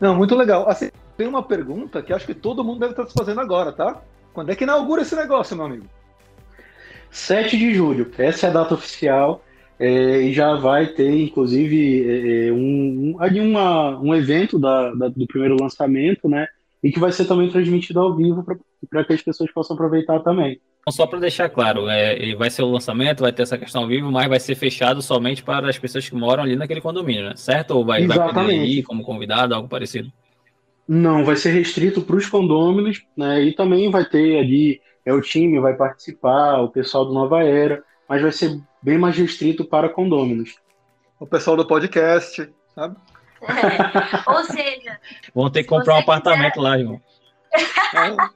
Não, muito legal. Assim, tem uma pergunta que acho que todo mundo deve estar se fazendo agora, tá? Quando é que inaugura esse negócio, meu amigo? 7 de julho. Essa é a data oficial. É, e já vai ter, inclusive, é, é um, um, uma, um evento da, da, do primeiro lançamento, né? E que vai ser também transmitido ao vivo para que as pessoas possam aproveitar também. Então, só para deixar claro, é, vai ser o lançamento, vai ter essa questão ao vivo, mas vai ser fechado somente para as pessoas que moram ali naquele condomínio, né? Certo? Ou vai, vai poder ir como convidado, algo parecido? Não, vai ser restrito para os condôminos, né? E também vai ter ali, é o time vai participar, o pessoal do Nova Era, mas vai ser bem mais restrito para condôminos. O pessoal do podcast, sabe? É. Ou seja. Vão ter que comprar um apartamento quiser... lá, irmão.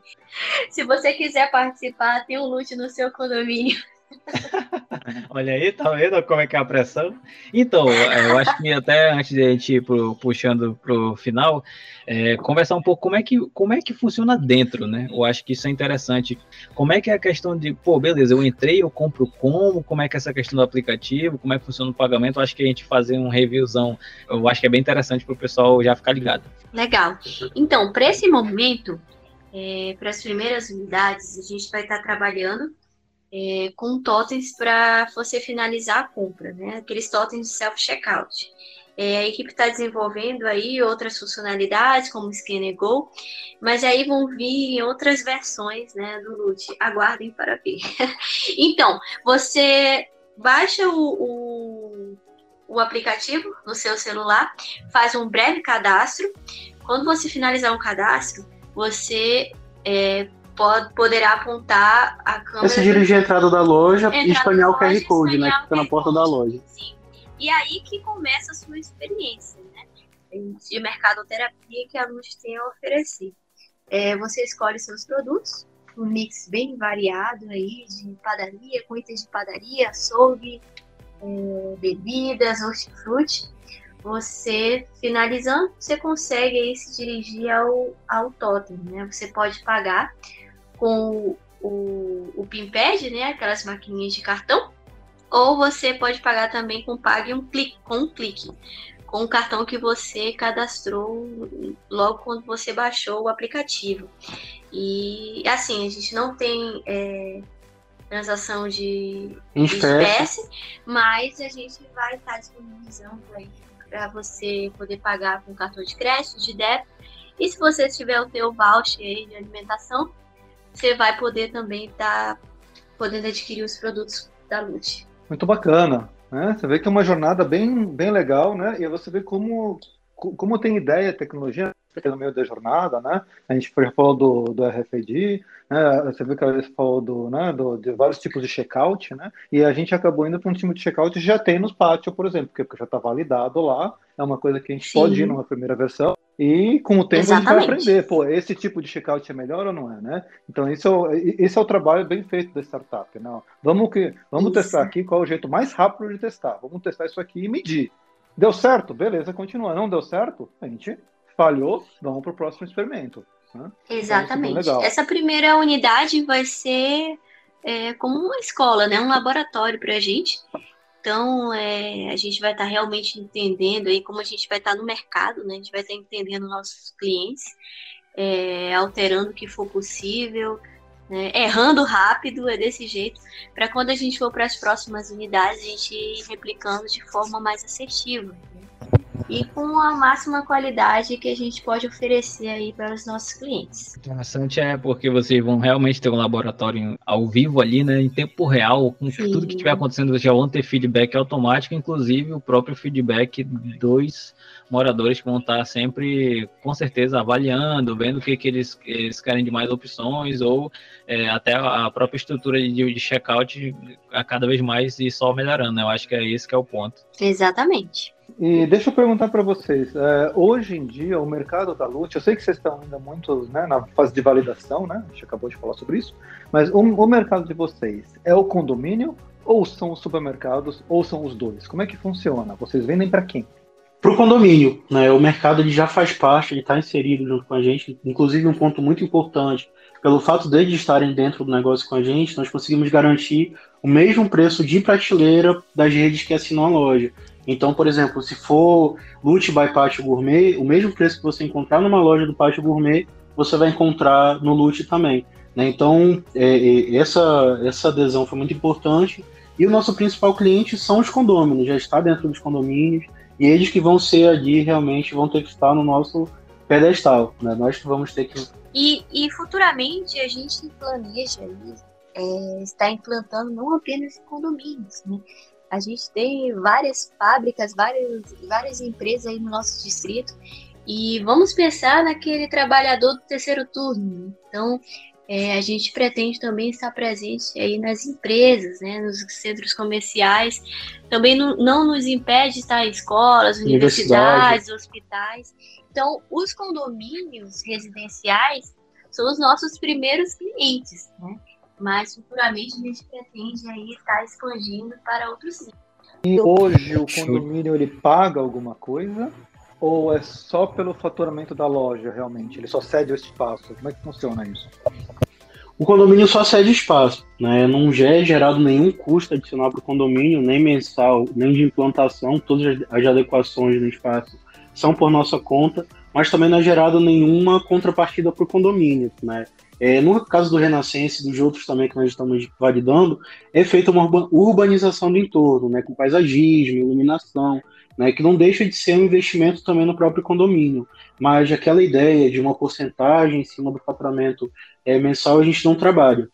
Se você quiser participar, tem um loot no seu condomínio. Olha aí, tá vendo como é que é a pressão? Então, é, eu acho que até antes de a gente ir pro, puxando pro final, é, conversar um pouco como é, que, como é que funciona dentro, né? Eu acho que isso é interessante. Como é que é a questão de, pô, beleza, eu entrei, eu compro como, como é que é essa questão do aplicativo, como é que funciona o pagamento, eu acho que a gente fazer um reviewzão, eu acho que é bem interessante para o pessoal já ficar ligado. Legal. Então, para esse momento, é, para as primeiras unidades, a gente vai estar trabalhando é, com totens para você finalizar a compra, né? Aqueles totens de self-checkout. É, a equipe está desenvolvendo aí outras funcionalidades, como Scanner Go, mas aí vão vir outras versões né, do LUT. Aguardem para ver. então, você baixa o, o, o, aplicativo no seu celular, faz um breve cadastro. Quando você finalizar o cadastro, você é, pode, poderá apontar a câmera. Se dirigir a entrada da loja e escanear o QR Code, né? Que fica na porta da loja. Sim. E aí que começa a sua experiência, né? De mercadoterapia que a Luz tem a oferecer. É, você escolhe seus produtos, um mix bem variado aí de padaria, com itens de padaria, açougue, é, bebidas, hortifruti. Você, finalizando, você consegue aí se dirigir ao, ao totem, né? Você pode pagar com o, o PIMPED, né? Aquelas maquininhas de cartão, ou você pode pagar também com Pague um clique, com um clique, com o cartão que você cadastrou logo quando você baixou o aplicativo. E assim, a gente não tem é, transação de, de espécie, mas a gente vai estar disponibilizando aí para você poder pagar com cartão de crédito, de débito. E se você tiver o teu voucher aí de alimentação, você vai poder também estar tá podendo adquirir os produtos da Lute. Muito bacana. Né? Você vê que é uma jornada bem, bem legal, né? E você vê como, como tem ideia, tecnologia no meio da jornada, né? A gente já falou do, do RFID, né? Você viu que a gente falou do, né? do, de vários tipos de checkout, né? E a gente acabou indo para um time de checkout que já tem nos pátios, por exemplo, porque já está validado lá. É uma coisa que a gente Sim. pode ir numa primeira versão. E com o tempo Exatamente. a gente vai aprender, pô, esse tipo de checkout é melhor ou não é, né? Então esse é o, esse é o trabalho bem feito da startup, não? Vamos que vamos isso. testar aqui qual é o jeito mais rápido de testar. Vamos testar isso aqui e medir. Deu certo? Beleza, continua. Não deu certo? A gente falhou, vamos para o próximo experimento. Né? Então, Exatamente. Então, Essa primeira unidade vai ser é, como uma escola, né? um laboratório para a gente. Então, é, a gente vai estar tá realmente entendendo aí como a gente vai estar tá no mercado, né? A gente vai estar tá entendendo nossos clientes, é, alterando o que for possível, né? errando rápido, é desse jeito, para quando a gente for para as próximas unidades, a gente ir replicando de forma mais assertiva e com a máxima qualidade que a gente pode oferecer aí para os nossos clientes. Interessante é porque vocês vão realmente ter um laboratório ao vivo ali, né, em tempo real, com Sim. tudo que estiver acontecendo, já vão ter feedback automático, inclusive o próprio feedback dos moradores que vão estar sempre, com certeza, avaliando, vendo o que, que eles, eles querem de mais opções, ou é, até a própria estrutura de, de checkout a cada vez mais e só melhorando, né? Eu acho que é esse que é o ponto. Exatamente. E deixa eu perguntar para vocês, é, hoje em dia o mercado da Lute, eu sei que vocês estão ainda muito né, na fase de validação, né? A gente acabou de falar sobre isso, mas o, o mercado de vocês é o condomínio ou são os supermercados ou são os dois? Como é que funciona? Vocês vendem para quem? para o condomínio. Né? O mercado ele já faz parte, ele está inserido junto com a gente. Inclusive, um ponto muito importante, pelo fato deles estarem dentro do negócio com a gente, nós conseguimos garantir o mesmo preço de prateleira das redes que assinam a loja. Então, por exemplo, se for Lute by Pátio Gourmet, o mesmo preço que você encontrar numa loja do Pátio Gourmet, você vai encontrar no Lute também. Né? Então, é, é, essa, essa adesão foi muito importante. E o nosso principal cliente são os condôminos, já está dentro dos condomínios, e eles que vão ser ali realmente vão ter que estar no nosso pedestal, né? Nós que vamos ter que. E, e futuramente a gente planeja é, estar implantando não apenas condomínios, né? A gente tem várias fábricas, várias, várias empresas aí no nosso distrito e vamos pensar naquele trabalhador do terceiro turno. Né? Então, é, a gente pretende também estar presente aí nas empresas, né, nos centros comerciais. Também não, não nos impede de estar em escolas, universidades, hospitais. Então, os condomínios residenciais são os nossos primeiros clientes, né? Mas futuramente a gente pretende aí estar expandindo para outros níveis. E hoje o condomínio ele paga alguma coisa? Ou é só pelo faturamento da loja, realmente? Ele só cede o espaço? Como é que funciona isso? O condomínio só cede espaço, né? Não é gerado nenhum custo adicional para o condomínio, nem mensal, nem de implantação. Todas as adequações no espaço são por nossa conta, mas também não é gerado nenhuma contrapartida para o condomínio, né? É, no caso do Renascença e dos outros também que nós estamos validando, é feita uma urbanização do entorno, né, com paisagismo, iluminação, né, que não deixa de ser um investimento também no próprio condomínio. Mas aquela ideia de uma porcentagem em cima do faturamento é, mensal a gente não trabalha.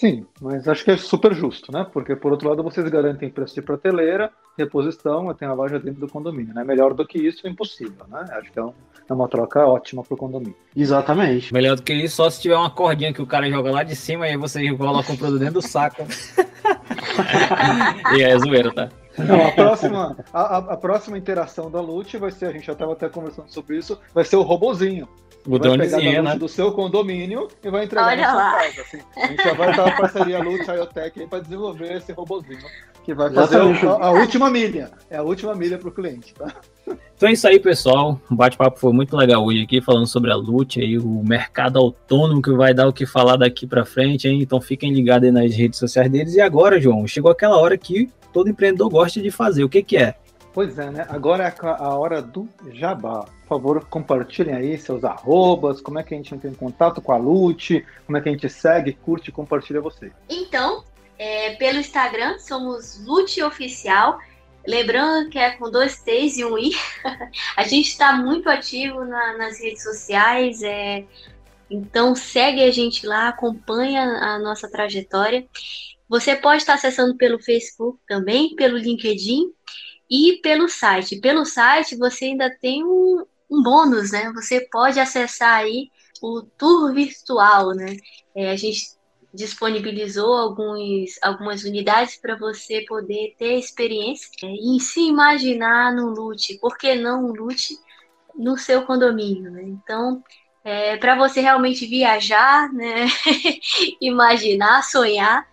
Sim, mas acho que é super justo, né? Porque, por outro lado, vocês garantem preço de prateleira, reposição, tem a loja dentro do condomínio, né? Melhor do que isso é impossível, né? Acho que é, um, é uma troca ótima pro condomínio. Exatamente. Melhor do que isso, só se tiver uma cordinha que o cara joga lá de cima e aí você coloca o produto dentro do saco. e é zoeira, tá? Não, a próxima, a, a, próxima interação da Lute vai ser, a gente já estava até conversando sobre isso, vai ser o robozinho. O vai pegar né? do seu condomínio e vai entregar Olha na sua lá. casa. Assim. A gente já vai estar a parceria Lute Iotech para desenvolver esse robozinho que vai fazer a, a, última milha. É a última milha para o cliente, tá? Então é isso aí, pessoal. O bate-papo foi muito legal hoje aqui, falando sobre a Lute aí, o mercado autônomo que vai dar o que falar daqui para frente, hein? Então fiquem ligados aí nas redes sociais deles. E agora, João, chegou aquela hora que todo empreendedor gosta de fazer. O que, que é? Pois é, né? Agora é a hora do jabá. Por favor, compartilhem aí seus arrobas, como é que a gente entra em contato com a Lute, como é que a gente segue, curte e compartilha você. Então, é, pelo Instagram, somos Lute Oficial. Lembrando que é com dois T's e um I. a gente está muito ativo na, nas redes sociais, é, então segue a gente lá, acompanha a nossa trajetória. Você pode estar acessando pelo Facebook também, pelo LinkedIn e pelo site. Pelo site você ainda tem um, um bônus, né? Você pode acessar aí o tour virtual, né? É, a gente disponibilizou alguns, algumas unidades para você poder ter experiência é, e se imaginar no LUT. Por que não um LUT no seu condomínio, né? Então, é, para você realmente viajar, né? imaginar, sonhar,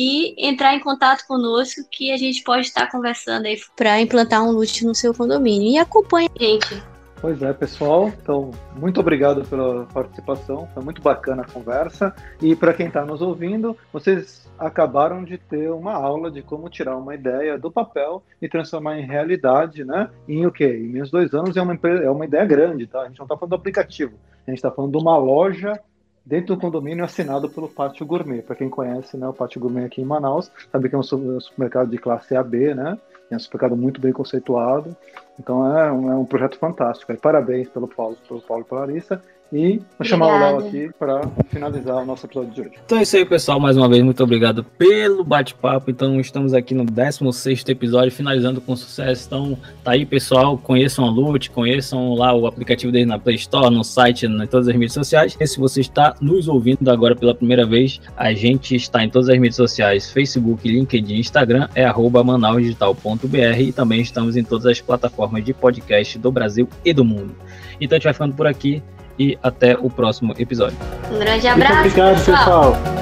e entrar em contato conosco que a gente pode estar conversando aí para implantar um LUT no seu condomínio. E acompanhe a gente. Pois é, pessoal. Então, muito obrigado pela participação. Foi muito bacana a conversa. E para quem está nos ouvindo, vocês acabaram de ter uma aula de como tirar uma ideia do papel e transformar em realidade, né? Em o quê? Em menos dois anos é uma, é uma ideia grande, tá? A gente não está falando do aplicativo. A gente está falando de uma loja dentro do condomínio assinado pelo Pátio Gourmet. Para quem conhece né, o Pátio Gourmet aqui em Manaus, sabe que é um supermercado de classe AB, né? É um supermercado muito bem conceituado. Então é um, é um projeto fantástico. E parabéns pelo Paulo, pelo Paulo e pela Larissa. E vou chamar o Léo aqui para finalizar o nosso episódio de hoje. Então é isso aí, pessoal. Mais uma vez, muito obrigado pelo bate-papo. Então, estamos aqui no 16 episódio, finalizando com sucesso. Então, tá aí, pessoal. Conheçam a Lute, conheçam lá o aplicativo dele na Play Store, no site, em todas as mídias sociais. E se você está nos ouvindo agora pela primeira vez, a gente está em todas as mídias sociais: Facebook, LinkedIn, Instagram, é manausdigital.br e também estamos em todas as plataformas de podcast do Brasil e do mundo. Então, a gente vai ficando por aqui e até o próximo episódio. Um grande abraço. Muito obrigado, pessoal. pessoal.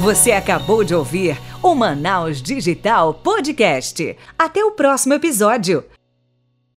Você acabou de ouvir o Manaus Digital Podcast. Até o próximo episódio.